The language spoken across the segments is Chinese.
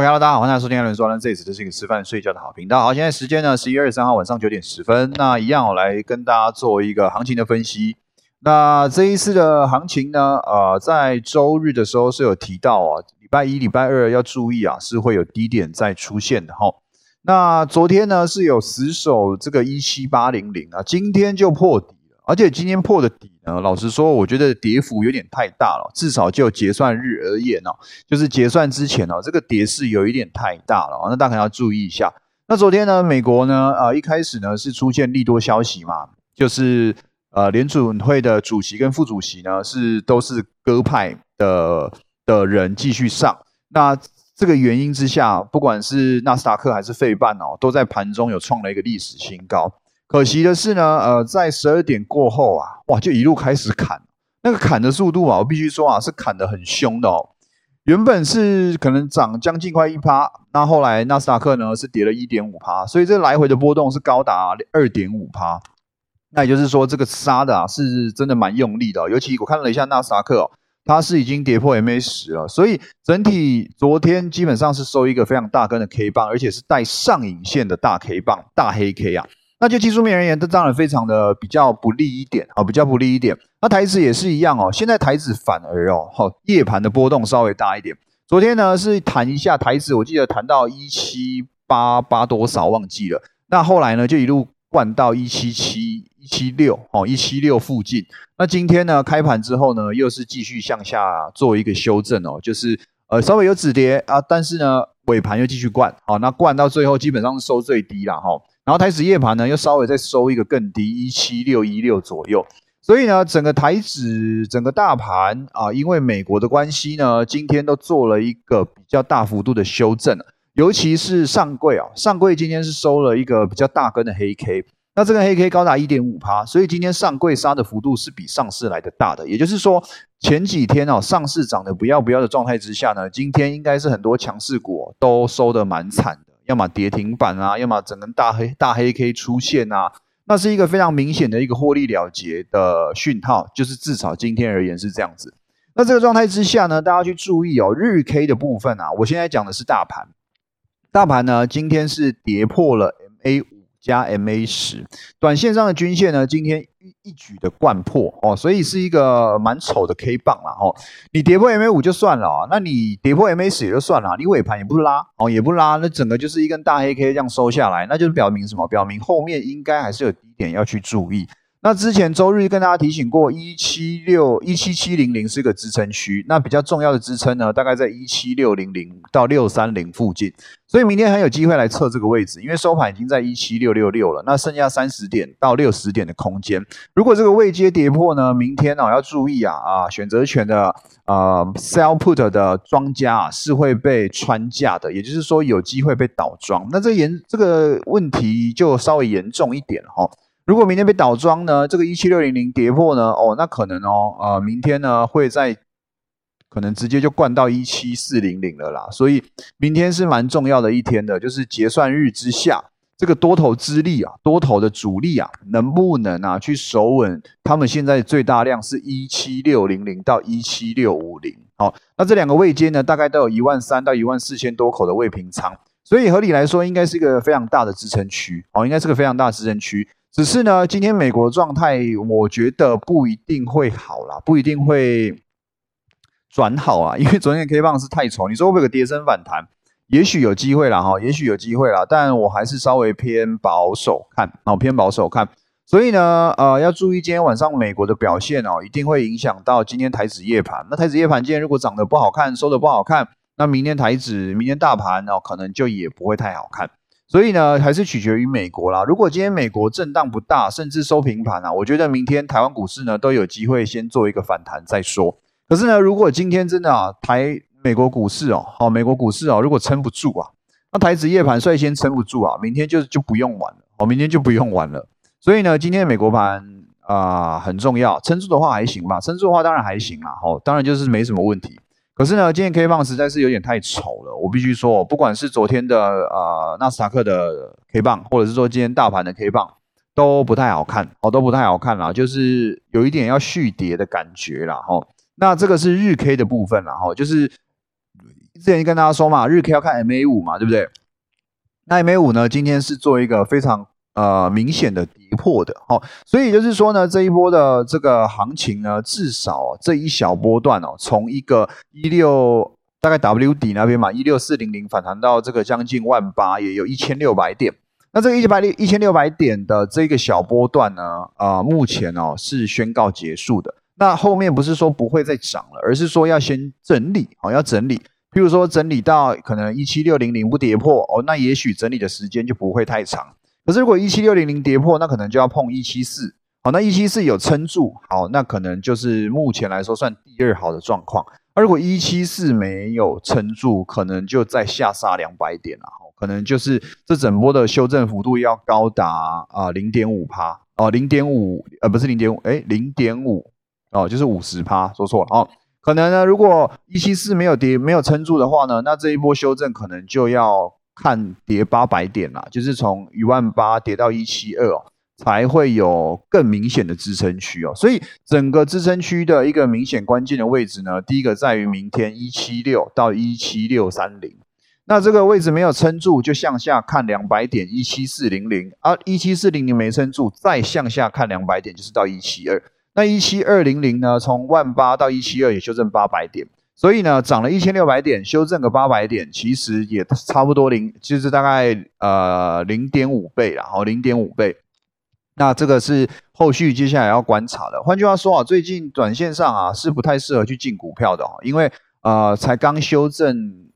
OK，大家好，欢迎收听艾伦说，那这次这是一个吃饭睡觉的好频道。好，现在时间呢，十一月二十三号晚上九点十分。那一样，我来跟大家做一个行情的分析。那这一次的行情呢，呃，在周日的时候是有提到啊，礼拜一、礼拜二要注意啊，是会有低点再出现的哈。那昨天呢是有死守这个一七八零零啊，今天就破底，而且今天破的底呢，老实说，我觉得跌幅有点太大了，至少就结算日而言哦，就是结算之前哦，这个跌势有一点太大了，那大家要注意一下。那昨天呢，美国呢，呃，一开始呢是出现利多消息嘛，就是呃联储会的主席跟副主席呢是都是鸽派的的人继续上，那。这个原因之下，不管是纳斯达克还是费半哦，都在盘中有创了一个历史新高。可惜的是呢，呃，在十二点过后啊，哇，就一路开始砍，那个砍的速度啊，我必须说啊，是砍的很凶的哦。原本是可能涨将近快一趴，那后来纳斯达克呢是跌了一点五趴，所以这来回的波动是高达二点五趴。那也就是说，这个杀的啊是真的蛮用力的，尤其我看了一下纳斯达克哦。它是已经跌破 MA 十了，所以整体昨天基本上是收一个非常大根的 K 棒，而且是带上影线的大 K 棒、大黑 K 啊。那就技术面而言，这当然非常的比较不利一点啊，比较不利一点。那台指也是一样哦，现在台指反而哦，好夜盘的波动稍微大一点。昨天呢是谈一下台指，我记得谈到一七八八多少忘记了，那后来呢就一路灌到一七七。一七六哦，一七六附近。那今天呢，开盘之后呢，又是继续向下做一个修正哦，就是呃稍微有止跌啊，但是呢尾盘又继续灌，好，那灌到最后基本上是收最低了哈。然后台指夜盘呢又稍微再收一个更低，一七六一六左右。所以呢，整个台指整个大盘啊，因为美国的关系呢，今天都做了一个比较大幅度的修正，尤其是上柜啊，上柜今天是收了一个比较大根的黑 K。那这个黑 K 高达一点五趴，所以今天上柜杀的幅度是比上市来的大的。也就是说，前几天哦上市涨得不要不要的状态之下呢，今天应该是很多强势股都收的蛮惨的，要么跌停板啊，要么整个大黑大黑 K 出现啊，那是一个非常明显的一个获利了结的讯号，就是至少今天而言是这样子。那这个状态之下呢，大家去注意哦，日 K 的部分啊，我现在讲的是大盘，大盘呢今天是跌破了 MA。加 MA 十，短线上的均线呢，今天一一举的贯破哦，所以是一个蛮丑的 K 棒了哦。你跌破 MA 五就算了啊，那你跌破 MA 十也就算了，你尾盘也不拉哦，也不拉，那整个就是一根大黑 K 这样收下来，那就是表明什么？表明后面应该还是有低点要去注意。那之前周日跟大家提醒过，一七六一七七零零是个支撑区，那比较重要的支撑呢，大概在一七六零零到六三零附近，所以明天很有机会来测这个位置，因为收盘已经在一七六六六了，那剩下三十点到六十点的空间，如果这个位阶跌破呢，明天呢要注意啊啊，选择权的呃 sell put 的庄家啊是会被穿价的，也就是说有机会被倒庄，那这严这个问题就稍微严重一点哈。如果明天被倒庄呢，这个一七六零零跌破呢，哦，那可能哦，呃，明天呢会在可能直接就灌到一七四零零了啦。所以明天是蛮重要的一天的，就是结算日之下，这个多头之力啊，多头的主力啊，能不能啊去守稳？他们现在最大量是一七六零零到一七六五零，好，那这两个位阶呢，大概都有一万三到一万四千多口的未平仓，所以合理来说，应该是一个非常大的支撑区，哦，应该是个非常大的支撑区。只是呢，今天美国状态，我觉得不一定会好啦，不一定会转好啊，因为昨天 K 棒是太丑，你说会不会有跌升反弹？也许有机会啦，哈，也许有机会啦，但我还是稍微偏保守看，哦，偏保守看。所以呢，呃，要注意今天晚上美国的表现哦，一定会影响到今天台指夜盘。那台指夜盘今天如果涨得不好看，收得不好看，那明天台指、明天大盘哦，可能就也不会太好看。所以呢，还是取决于美国啦。如果今天美国震荡不大，甚至收平盘啊，我觉得明天台湾股市呢都有机会先做一个反弹再说。可是呢，如果今天真的啊，台美国股市哦，好，美国股市哦，如果撑不住啊，那台指夜盘率先撑不住啊，明天就就不用玩了，哦，明天就不用玩了。所以呢，今天美国盘啊很重要，撑住的话还行吧，撑住的话当然还行啦，哦，当然就是没什么问题。可是呢，今天 K 棒实在是有点太丑了，我必须说，不管是昨天的呃纳斯达克的 K 棒，或者是说今天大盘的 K 棒，都不太好看，哦，都不太好看啦，就是有一点要续跌的感觉啦，哈。那这个是日 K 的部分啦，哈，就是之前跟大家说嘛，日 K 要看 MA 五嘛，对不对？那 MA 五呢，今天是做一个非常呃明显的跌破的，好，所以就是说呢，这一波的这个行情呢，至少这一小波段哦，从一个一六大概 W 底那边嘛，一六四零零反弹到这个将近万八，也有一千六百点。那这个一百六一千六百点的这个小波段呢，啊，目前哦是宣告结束的。那后面不是说不会再涨了，而是说要先整理，好，要整理。譬如说整理到可能一七六零零不跌破哦，那也许整理的时间就不会太长。可是如果一七六零零跌破，那可能就要碰一七四，好，那一七四有撑住，好，那可能就是目前来说算第二好的状况。而如果一七四没有撑住，可能就再下杀两百点了。可能就是这整波的修正幅度要高达啊零点五趴哦，零点五呃不是零点五哎零点五哦就是五十趴说错了哦，可能呢如果一七四没有跌没有撑住的话呢，那这一波修正可能就要看跌八百点啦，就是从一万八跌到一七二哦，才会有更明显的支撑区哦，所以整个支撑区的一个明显关键的位置呢，第一个在于明天一七六到一七六三零。那这个位置没有撑住，就向下看两百点一七四零零啊，一七四零零没撑住，再向下看两百点，就是到一七二。那一七二零零呢，从万八到一七二也修正八百点，所以呢，涨了一千六百点，修正个八百点，其实也差不多零，就是大概呃零点五倍啦，好，零点五倍。那这个是后续接下来要观察的。换句话说啊，最近短线上啊是不太适合去进股票的哦，因为呃才刚修正。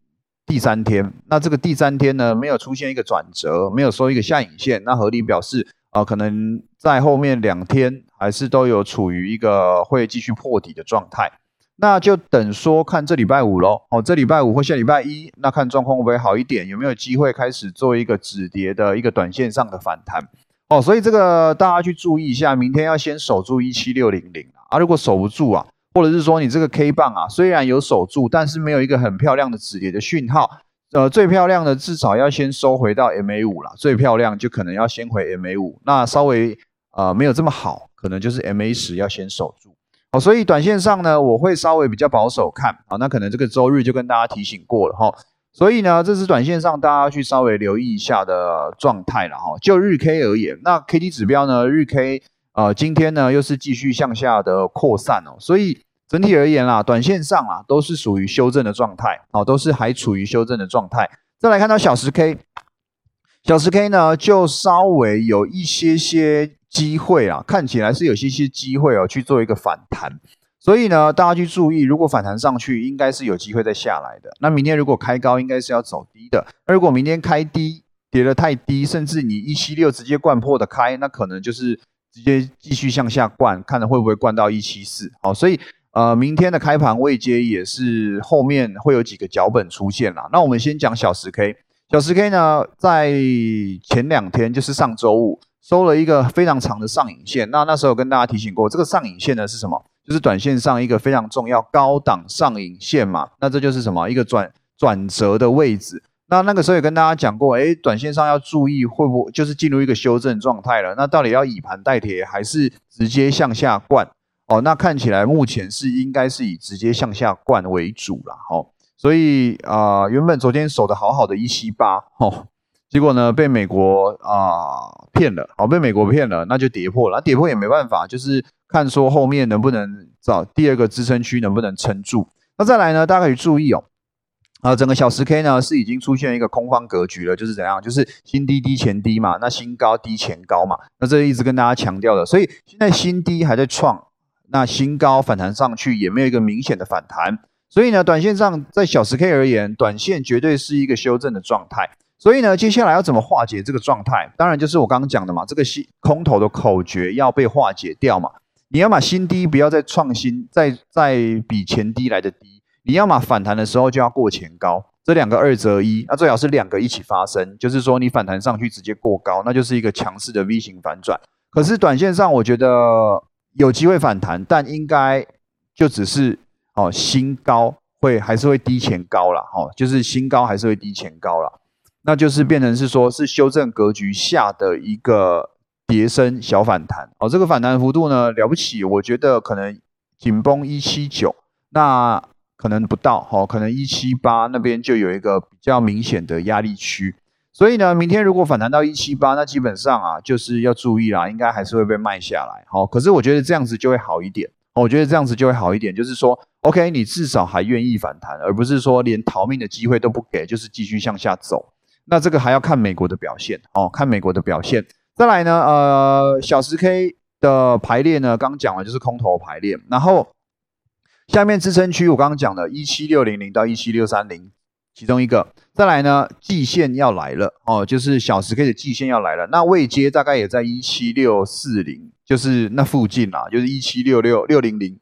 第三天，那这个第三天呢，没有出现一个转折，没有收一个下影线，那合理表示啊，可能在后面两天还是都有处于一个会继续破底的状态，那就等说看这礼拜五喽，哦，这礼拜五或下礼拜一，那看状况会不会好一点，有没有机会开始做一个止跌的一个短线上的反弹，哦，所以这个大家去注意一下，明天要先守住一七六零零啊，如果守不住啊。或者是说你这个 K 棒啊，虽然有守住，但是没有一个很漂亮的止跌的讯号。呃，最漂亮的至少要先收回到 MA 五了，最漂亮就可能要先回 MA 五。那稍微呃没有这么好，可能就是 MA 十要先守住。好，所以短线上呢，我会稍微比较保守看。啊，那可能这个周日就跟大家提醒过了哈。所以呢，这是短线上大家去稍微留意一下的状态了哈。就日 K 而言，那 K D 指标呢，日 K。呃，今天呢又是继续向下的扩散哦，所以整体而言啦，短线上啊都是属于修正的状态，啊，都是还处于修正的状态。再来看到小时 K，小时 K 呢就稍微有一些些机会啊，看起来是有些些机会哦去做一个反弹，所以呢大家去注意，如果反弹上去，应该是有机会再下来的。那明天如果开高，应该是要走低的。那如果明天开低跌得太低，甚至你一七六直接灌破的开，那可能就是。直接继续向下灌，看着会不会灌到一七四？好，所以呃，明天的开盘位阶也是后面会有几个脚本出现啦。那我们先讲小十 K，小十 K 呢，在前两天就是上周五收了一个非常长的上影线。那那时候跟大家提醒过，这个上影线呢是什么？就是短线上一个非常重要高档上影线嘛。那这就是什么？一个转转折的位置。那那个时候也跟大家讲过，哎，短线上要注意会不会就是进入一个修正状态了？那到底要以盘代铁还是直接向下灌？哦，那看起来目前是应该是以直接向下灌为主了，哦，所以啊，原本昨天守的好好的一七八，哦，结果呢被美国啊骗了，哦，被美国骗了，那就跌破了，跌破也没办法，就是看说后面能不能找第二个支撑区能不能撑住。那再来呢，大家可以注意哦。啊，整个小十 K 呢是已经出现一个空方格局了，就是怎样？就是新低低前低嘛，那新高低前高嘛，那这一直跟大家强调的，所以现在新低还在创，那新高反弹上去也没有一个明显的反弹，所以呢，短线上在小十 K 而言，短线绝对是一个修正的状态。所以呢，接下来要怎么化解这个状态？当然就是我刚刚讲的嘛，这个新空头的口诀要被化解掉嘛，你要把新低不要再创新，再再比前低来的低。你要么反弹的时候就要过前高，这两个二择一，那最好是两个一起发生，就是说你反弹上去直接过高，那就是一个强势的 V 型反转。可是短线上我觉得有机会反弹，但应该就只是哦新高会还是会低前高了，哦就是新高还是会低前高了，那就是变成是说是修正格局下的一个叠升小反弹。哦，这个反弹幅度呢了不起，我觉得可能紧绷一七九，那。可能不到，哦，可能一七八那边就有一个比较明显的压力区。所以呢，明天如果反弹到一七八，那基本上啊，就是要注意啦，应该还是会被卖下来。好，可是我觉得这样子就会好一点。我觉得这样子就会好一点，就是说，OK，你至少还愿意反弹，而不是说连逃命的机会都不给，就是继续向下走。那这个还要看美国的表现哦，看美国的表现。再来呢，呃，小时 K 的排列呢，刚讲了就是空头排列，然后下面支撑区我刚刚讲的一七六零零到一七六三零。其中一个，再来呢，季线要来了哦，就是小时 K 的季线要来了。那位阶大概也在一七六四零，就是那附近啦，就是一七六六六零零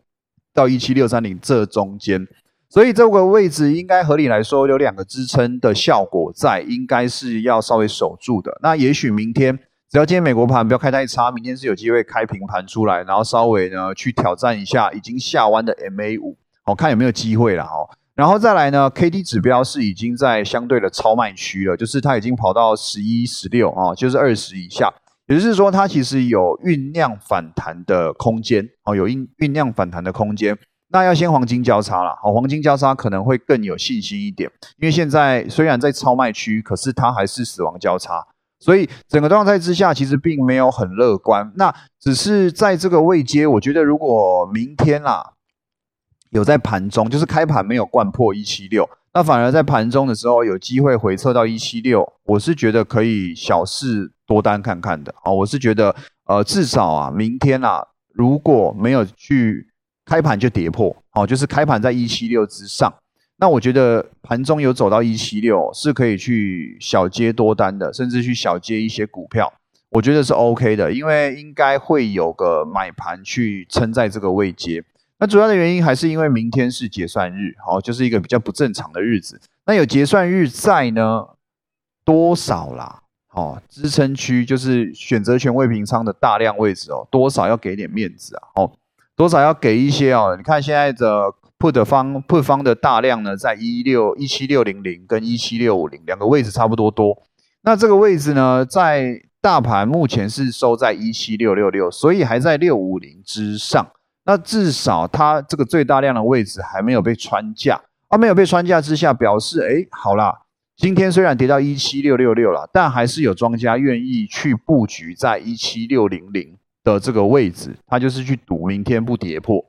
到一七六三零这中间。所以这个位置应该合理来说有两个支撑的效果在，应该是要稍微守住的。那也许明天只要今天美国盘不要开太差，明天是有机会开平盘出来，然后稍微呢去挑战一下已经下弯的 MA 五，好看有没有机会了哈。然后再来呢，K D 指标是已经在相对的超卖区了，就是它已经跑到十一、十六啊，就是二十以下，也就是说它其实有酝酿反弹的空间哦，有酝酝酿反弹的空间。那要先黄金交叉了，好，黄金交叉可能会更有信心一点，因为现在虽然在超卖区，可是它还是死亡交叉，所以整个状态之下其实并没有很乐观。那只是在这个位阶，我觉得如果明天啦。有在盘中，就是开盘没有灌破一七六，那反而在盘中的时候有机会回撤到一七六，我是觉得可以小试多单看看的啊。我是觉得，呃，至少啊，明天啊，如果没有去开盘就跌破，哦，就是开盘在一七六之上，那我觉得盘中有走到一七六，是可以去小接多单的，甚至去小接一些股票，我觉得是 OK 的，因为应该会有个买盘去撑在这个位阶。那主要的原因还是因为明天是结算日，好，就是一个比较不正常的日子。那有结算日在呢，多少啦？哦，支撑区就是选择权未平仓的大量位置哦，多少要给点面子啊？哦，多少要给一些哦？你看现在的 put 方 put 方的大量呢，在一六一七六零零跟一七六五零两个位置差不多多。那这个位置呢，在大盘目前是收在一七六六六，所以还在六五零之上。那至少它这个最大量的位置还没有被穿价，啊，没有被穿价之下，表示哎，好啦，今天虽然跌到一七六六六了，但还是有庄家愿意去布局在一七六零零的这个位置，它就是去赌明天不跌破，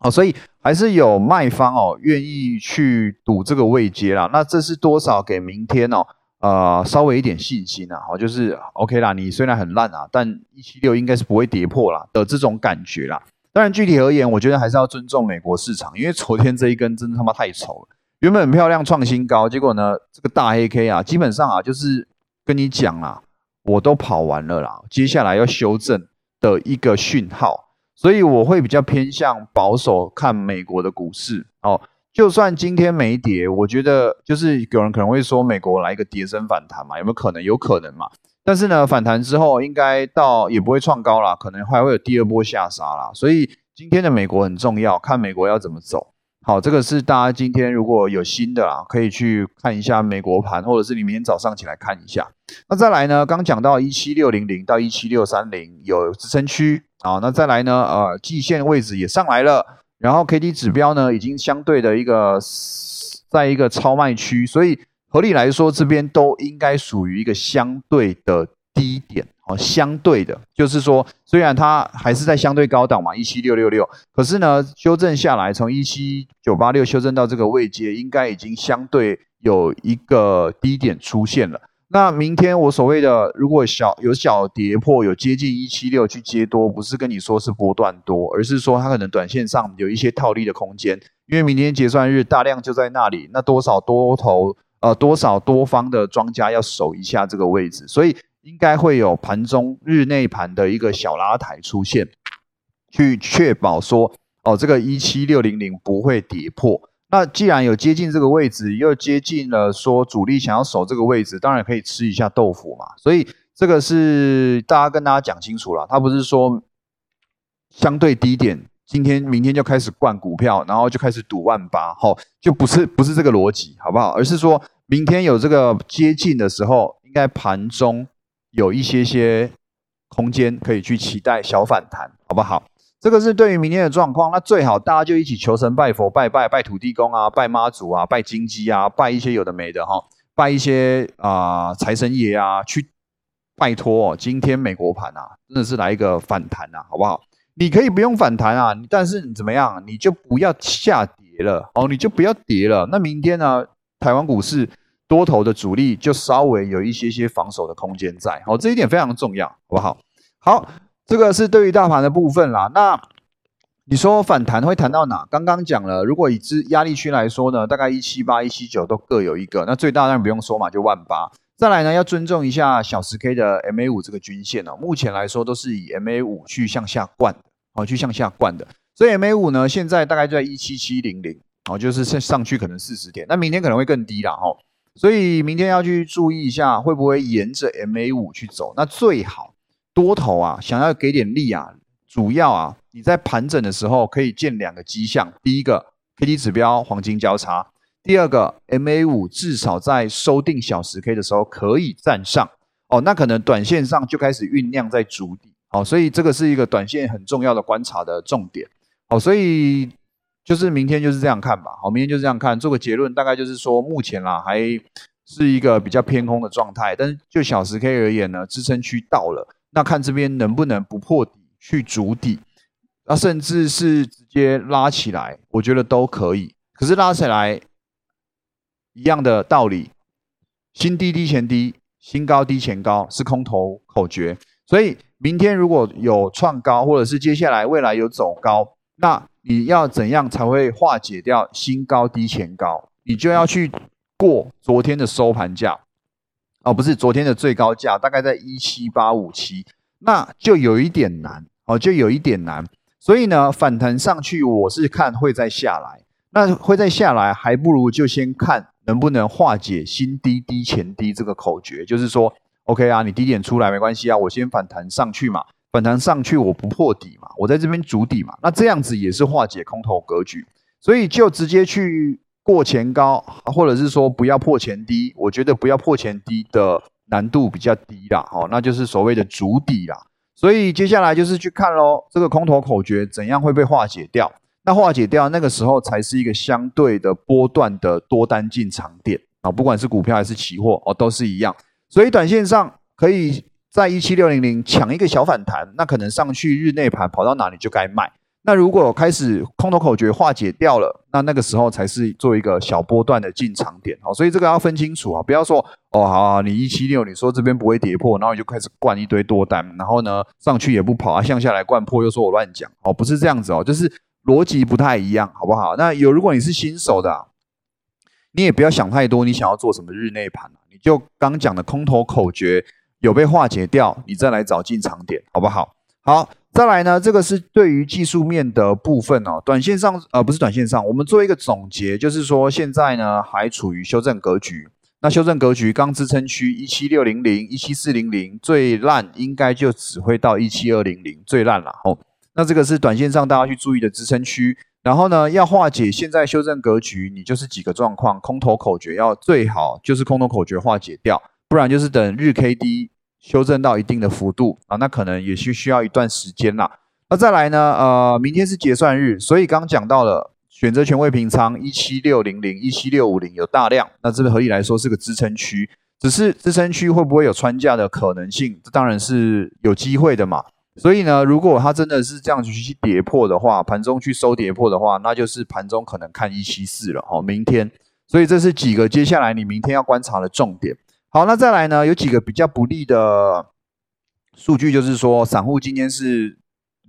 哦，所以还是有卖方哦愿意去赌这个位阶啦。那这是多少给明天哦？呃，稍微一点信心啊，好，就是 OK 啦。你虽然很烂啊，但一七六应该是不会跌破啦的这种感觉啦。当然，具体而言，我觉得还是要尊重美国市场，因为昨天这一根真的他妈太丑了。原本很漂亮，创新高，结果呢，这个大黑 K 啊，基本上啊，就是跟你讲啦，我都跑完了啦，接下来要修正的一个讯号，所以我会比较偏向保守看美国的股市哦。就算今天没跌，我觉得就是有人可能会说美国来一个跌升反弹嘛，有没有可能？有可能嘛。但是呢，反弹之后应该到也不会创高啦，可能还会有第二波下杀啦。所以今天的美国很重要，看美国要怎么走。好，这个是大家今天如果有新的啦，可以去看一下美国盘，或者是你明天早上起来看一下。那再来呢，刚讲到一七六零零到一七六三零有支撑区啊。那再来呢，呃，季线位置也上来了，然后 K D 指标呢已经相对的一个在一个超卖区，所以。合理来说，这边都应该属于一个相对的低点哦。相对的，就是说，虽然它还是在相对高档嘛，一七六六六，可是呢，修正下来，从一七九八六修正到这个位阶，应该已经相对有一个低点出现了。那明天我所谓的，如果小有小跌破，有接近一七六去接多，不是跟你说是波段多，而是说它可能短线上有一些套利的空间，因为明天结算日大量就在那里，那多少多头。呃，多少多方的庄家要守一下这个位置，所以应该会有盘中日内盘的一个小拉抬出现，去确保说，哦，这个一七六零零不会跌破。那既然有接近这个位置，又接近了说主力想要守这个位置，当然可以吃一下豆腐嘛。所以这个是大家跟大家讲清楚了，他不是说相对低点。今天、明天就开始灌股票，然后就开始赌万八，吼，就不是不是这个逻辑，好不好？而是说明天有这个接近的时候，应该盘中有一些些空间可以去期待小反弹，好不好？这个是对于明天的状况，那最好大家就一起求神拜佛、拜拜、拜土地公啊、拜妈祖啊、拜金鸡啊、拜一些有的没的哈，拜一些啊财神爷啊，去拜托今天美国盘啊，真的是来一个反弹啊，好不好？你可以不用反弹啊，但是你怎么样，你就不要下跌了哦，你就不要跌了。那明天呢，台湾股市多头的主力就稍微有一些些防守的空间在，哦，这一点非常重要，好不好？好。这个是对于大盘的部分啦。那你说反弹会弹到哪？刚刚讲了，如果以支压力区来说呢，大概一七八、一七九都各有一个。那最大当然不用说嘛，就万八。再来呢，要尊重一下小十 K 的 MA 五这个均线哦。目前来说都是以 MA 五去向下灌的，哦，去向下灌的。所以 MA 五呢，现在大概就在一七七零零，哦，就是上上去可能四十点。那明天可能会更低啦，哦。所以明天要去注意一下，会不会沿着 MA 五去走？那最好。多头啊，想要给点力啊，主要啊，你在盘整的时候可以见两个迹象：第一个 K D 指标黄金交叉，第二个 M A 五至少在收定小时 K 的时候可以站上哦，那可能短线上就开始酝酿在筑底哦，所以这个是一个短线很重要的观察的重点哦，所以就是明天就是这样看吧，好，明天就是这样看，做个结论，大概就是说目前啦还是一个比较偏空的状态，但是就小时 K 而言呢，支撑区到了。那看这边能不能不破底去筑底，那甚至是直接拉起来，我觉得都可以。可是拉起来一样的道理，新低低前低，新高低前高是空头口诀。所以明天如果有创高，或者是接下来未来有走高，那你要怎样才会化解掉新高低前高？你就要去过昨天的收盘价。哦，不是昨天的最高价，大概在一七八五七，那就有一点难哦，就有一点难。所以呢，反弹上去，我是看会再下来。那会再下来，还不如就先看能不能化解新低低前低这个口诀，就是说，OK 啊，你低点出来没关系啊，我先反弹上去嘛，反弹上去我不破底嘛，我在这边筑底嘛，那这样子也是化解空头格局，所以就直接去。过前高，或者是说不要破前低，我觉得不要破前低的难度比较低啦，哦，那就是所谓的主底啦。所以接下来就是去看喽，这个空头口诀怎样会被化解掉？那化解掉那个时候才是一个相对的波段的多单进场点啊，不管是股票还是期货哦，都是一样。所以短线上可以在一七六零零抢一个小反弹，那可能上去日内盘跑到哪里就该卖。那如果开始空头口诀化解掉了，那那个时候才是做一个小波段的进场点哦，所以这个要分清楚啊，不要说哦好，你一七六，你说这边不会跌破，然后你就开始灌一堆多单，然后呢上去也不跑啊，向下来灌破又说我乱讲哦，不是这样子哦，就是逻辑不太一样，好不好？那有如果你是新手的，你也不要想太多，你想要做什么日内盘啊你就刚讲的空头口诀有被化解掉，你再来找进场点，好不好？好。再来呢，这个是对于技术面的部分哦。短线上，呃，不是短线上，我们做一个总结，就是说现在呢还处于修正格局。那修正格局刚支撑区一七六零零、一七四零零，最烂应该就只会到一七二零零，最烂了哦。那这个是短线上大家去注意的支撑区。然后呢，要化解现在修正格局，你就是几个状况，空头口诀要最好就是空头口诀化解掉，不然就是等日 K D。修正到一定的幅度啊，那可能也需需要一段时间啦。那再来呢？呃，明天是结算日，所以刚讲到了选择权位平仓一七六零零、一七六五零有大量，那这个合理来说是个支撑区。只是支撑区会不会有穿价的可能性？这当然是有机会的嘛。所以呢，如果它真的是这样子去跌破的话，盘中去收跌破的话，那就是盘中可能看一七四了哦。明天，所以这是几个接下来你明天要观察的重点。好，那再来呢？有几个比较不利的数据，就是说，散户今天是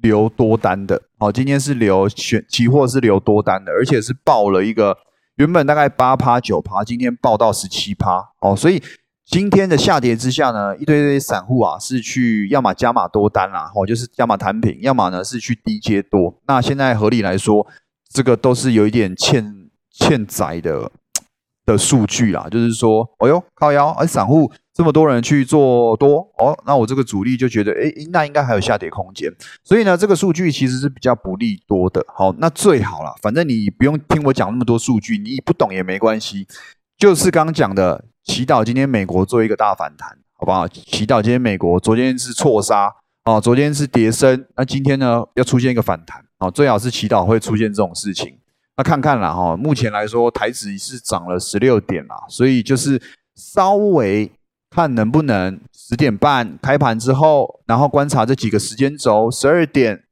留多单的。好，今天是留选期货是留多单的，而且是报了一个原本大概八趴九趴，今天报到十七趴。哦，所以今天的下跌之下呢，一堆堆散户啊是去要么加码多单啦，哦，就是加码摊平，要么呢是去低接多。那现在合理来说，这个都是有一点欠欠宰的。的数据啦，就是说，哦哟，靠腰，而散户这么多人去做多，哦，那我这个主力就觉得，哎，那应该还有下跌空间，所以呢，这个数据其实是比较不利多的。好，那最好了，反正你不用听我讲那么多数据，你不懂也没关系，就是刚刚讲的，祈祷今天美国做一个大反弹，好不好？祈祷今天美国昨天是错杀，哦，昨天是跌升，那今天呢要出现一个反弹，哦，最好是祈祷会出现这种事情。那看看啦，哈，目前来说台指是涨了十六点啦，所以就是稍微看能不能十点半开盘之后，然后观察这几个时间轴，十二点、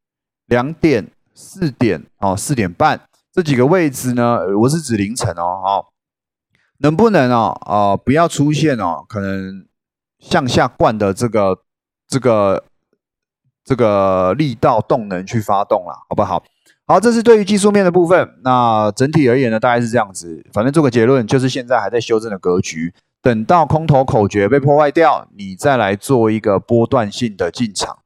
两点、四点，哦，四点半这几个位置呢，我是指凌晨哦，哦，能不能哦，呃，不要出现哦，可能向下灌的这个这个这个力道动能去发动了，好不好？好，这是对于技术面的部分。那整体而言呢，大概是这样子。反正做个结论，就是现在还在修正的格局。等到空头口诀被破坏掉，你再来做一个波段性的进场。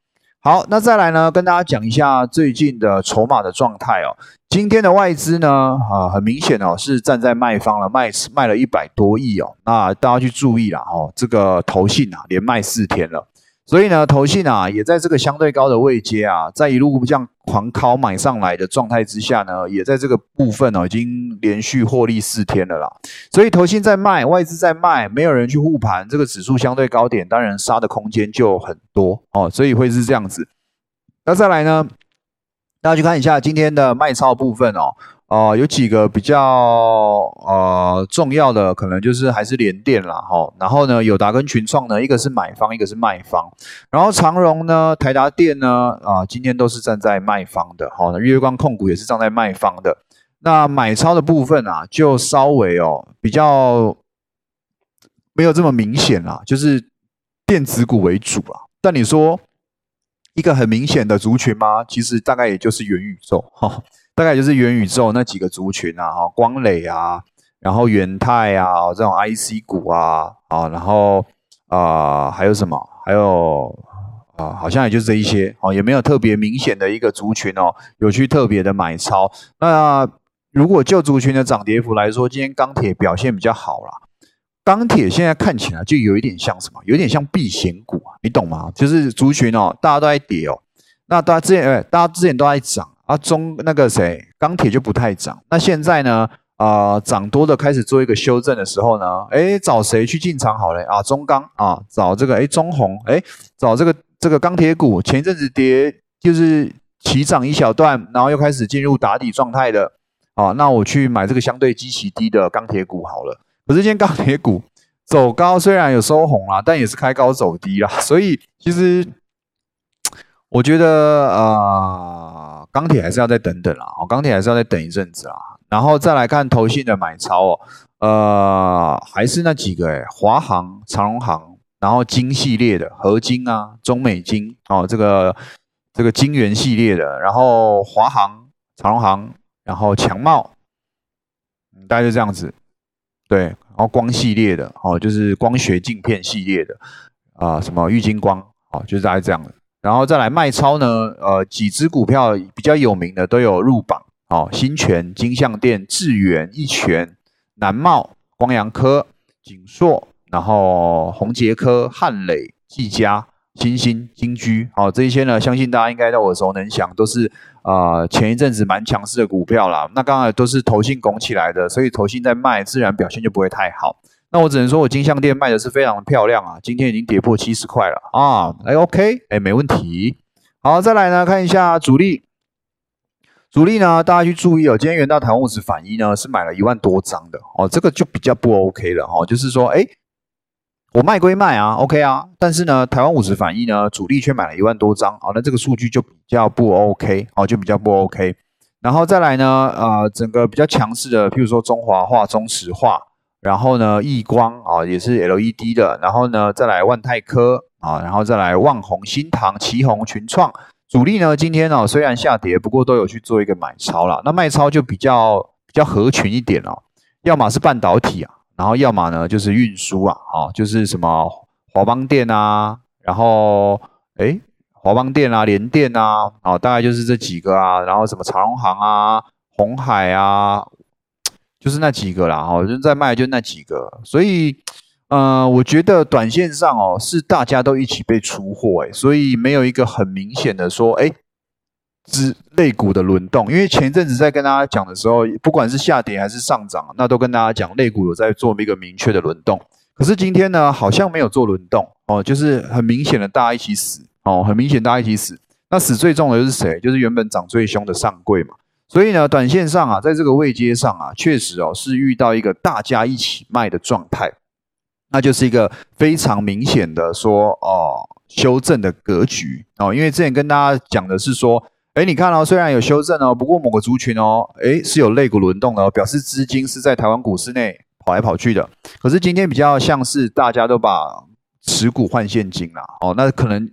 好，那再来呢，跟大家讲一下最近的筹码的状态哦。今天的外资呢，啊，很明显哦，是站在卖方了，卖卖了一百多亿哦。那大家去注意啦，哦，这个投信啊，连卖四天了。所以呢，投信啊，也在这个相对高的位阶啊，在一路这样狂敲买上来的状态之下呢，也在这个部分哦，已经连续获利四天了啦。所以投信在卖，外资在卖，没有人去护盘，这个指数相对高点，当然杀的空间就很多哦。所以会是这样子。那再来呢，大家去看一下今天的卖超部分哦。哦，有几个比较呃重要的，可能就是还是联电啦，哈。然后呢，友达跟群创呢，一个是买方，一个是卖方。然后长荣呢，台达电呢，啊，今天都是站在卖方的，好，日月光控股也是站在卖方的。那买超的部分啊，就稍微哦比较没有这么明显啦，就是电子股为主啊。但你说一个很明显的族群吗？其实大概也就是元宇宙，哈。大概就是元宇宙那几个族群啊，哈，光磊啊，然后元泰啊，这种 IC 股啊，啊，然后啊，还有什么？还有啊，好像也就是这一些，哦，也没有特别明显的一个族群哦，有去特别的买超。那如果就族群的涨跌幅来说，今天钢铁表现比较好啦。钢铁现在看起来就有一点像什么？有点像避险股啊，你懂吗？就是族群哦，大家都在跌哦，那大家之前，哎，大家之前都在涨。啊，中那个谁，钢铁就不太涨。那现在呢？啊，涨多的开始做一个修正的时候呢，哎，找谁去进场好嘞？啊，中钢啊，找这个哎中红，哎，找这个这个钢铁股，前一阵子跌就是起涨一小段，然后又开始进入打底状态的，啊，那我去买这个相对基期低的钢铁股好了。可是今天钢铁股走高，虽然有收红啦，但也是开高走低啦，所以其实我觉得啊。钢铁还是要再等等啦，哦，钢铁还是要再等一阵子啦，然后再来看投信的买超哦，呃，还是那几个诶华航、长荣航，然后金系列的合金啊、中美金哦，这个这个金元系列的，然后华航、长荣航，然后强茂，大概就这样子，对，然后光系列的哦，就是光学镜片系列的啊，什么玉金光，哦，就是大概这样的。然后再来卖超呢，呃，几只股票比较有名的都有入榜，哦，新泉、金象店、智源、一泉、南茂、光阳科、景硕，然后宏杰科、汉磊、技嘉、新兴、金居，好，这些呢，相信大家应该都耳熟能详，都是呃前一阵子蛮强势的股票啦。那刚才都是投信拱起来的，所以投信在卖，自然表现就不会太好。那我只能说，我金项店卖的是非常的漂亮啊！今天已经跌破七十块了啊！哎，OK，哎，没问题。好，再来呢，看一下主力，主力呢，大家去注意哦。今天元大台湾五十反一呢，是买了一万多张的哦，这个就比较不 OK 了哦。就是说，哎，我卖归卖啊，OK 啊，但是呢，台湾五十反一呢，主力却买了一万多张，哦，那这个数据就比较不 OK，哦，就比较不 OK。然后再来呢，呃，整个比较强势的，譬如说中华化、中石化。然后呢，易光啊也是 LED 的，然后呢再来万泰科啊，然后再来万宏、新唐、旗宏、群创，主力呢今天呢虽然下跌，不过都有去做一个买超了。那卖超就比较比较合群一点哦，要么是半导体啊，然后要么呢就是运输啊，啊就是什么华邦电啊，然后哎华邦电啊、联电啊，啊大概就是这几个啊，然后什么长荣行啊、红海啊。就是那几个啦，哦，人在卖就那几个，所以，呃，我觉得短线上哦是大家都一起被出货，哎，所以没有一个很明显的说，哎，之类股的轮动，因为前阵子在跟大家讲的时候，不管是下跌还是上涨，那都跟大家讲类股有在做一个明确的轮动，可是今天呢，好像没有做轮动，哦，就是很明显的大家一起死，哦，很明显大家一起死。那死最重的又是谁？就是原本涨最凶的上柜嘛。所以呢，短线上啊，在这个位阶上啊，确实哦是遇到一个大家一起卖的状态，那就是一个非常明显的说哦修正的格局哦。因为之前跟大家讲的是说，哎，你看哦，虽然有修正哦，不过某个族群哦，哎是有肋骨轮动的，表示资金是在台湾股市内跑来跑去的。可是今天比较像是大家都把持股换现金啦，哦，那可能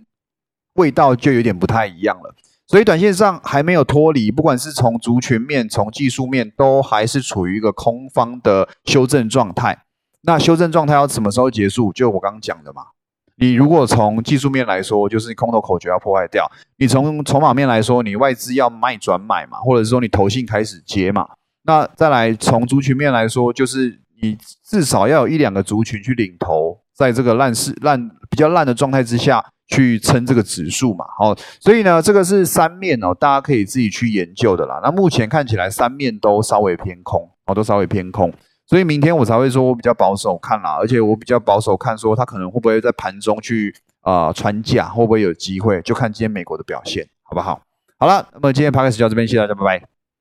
味道就有点不太一样了。所以短线上还没有脱离，不管是从族群面、从技术面，都还是处于一个空方的修正状态。那修正状态要什么时候结束？就我刚刚讲的嘛。你如果从技术面来说，就是空头口诀要破坏掉；你从筹码面来说，你外资要卖转买嘛，或者是说你投信开始接嘛。那再来从族群面来说，就是你至少要有一两个族群去领头，在这个烂市烂比较烂的状态之下。去撑这个指数嘛，好，所以呢，这个是三面哦，大家可以自己去研究的啦。那目前看起来三面都稍微偏空，哦，都稍微偏空，所以明天我才会说我比较保守看啦，而且我比较保守看说它可能会不会在盘中去啊穿价，会不会有机会，就看今天美国的表现，好不好？好了，那么今天 p 开始就到这边，谢谢大家，拜拜。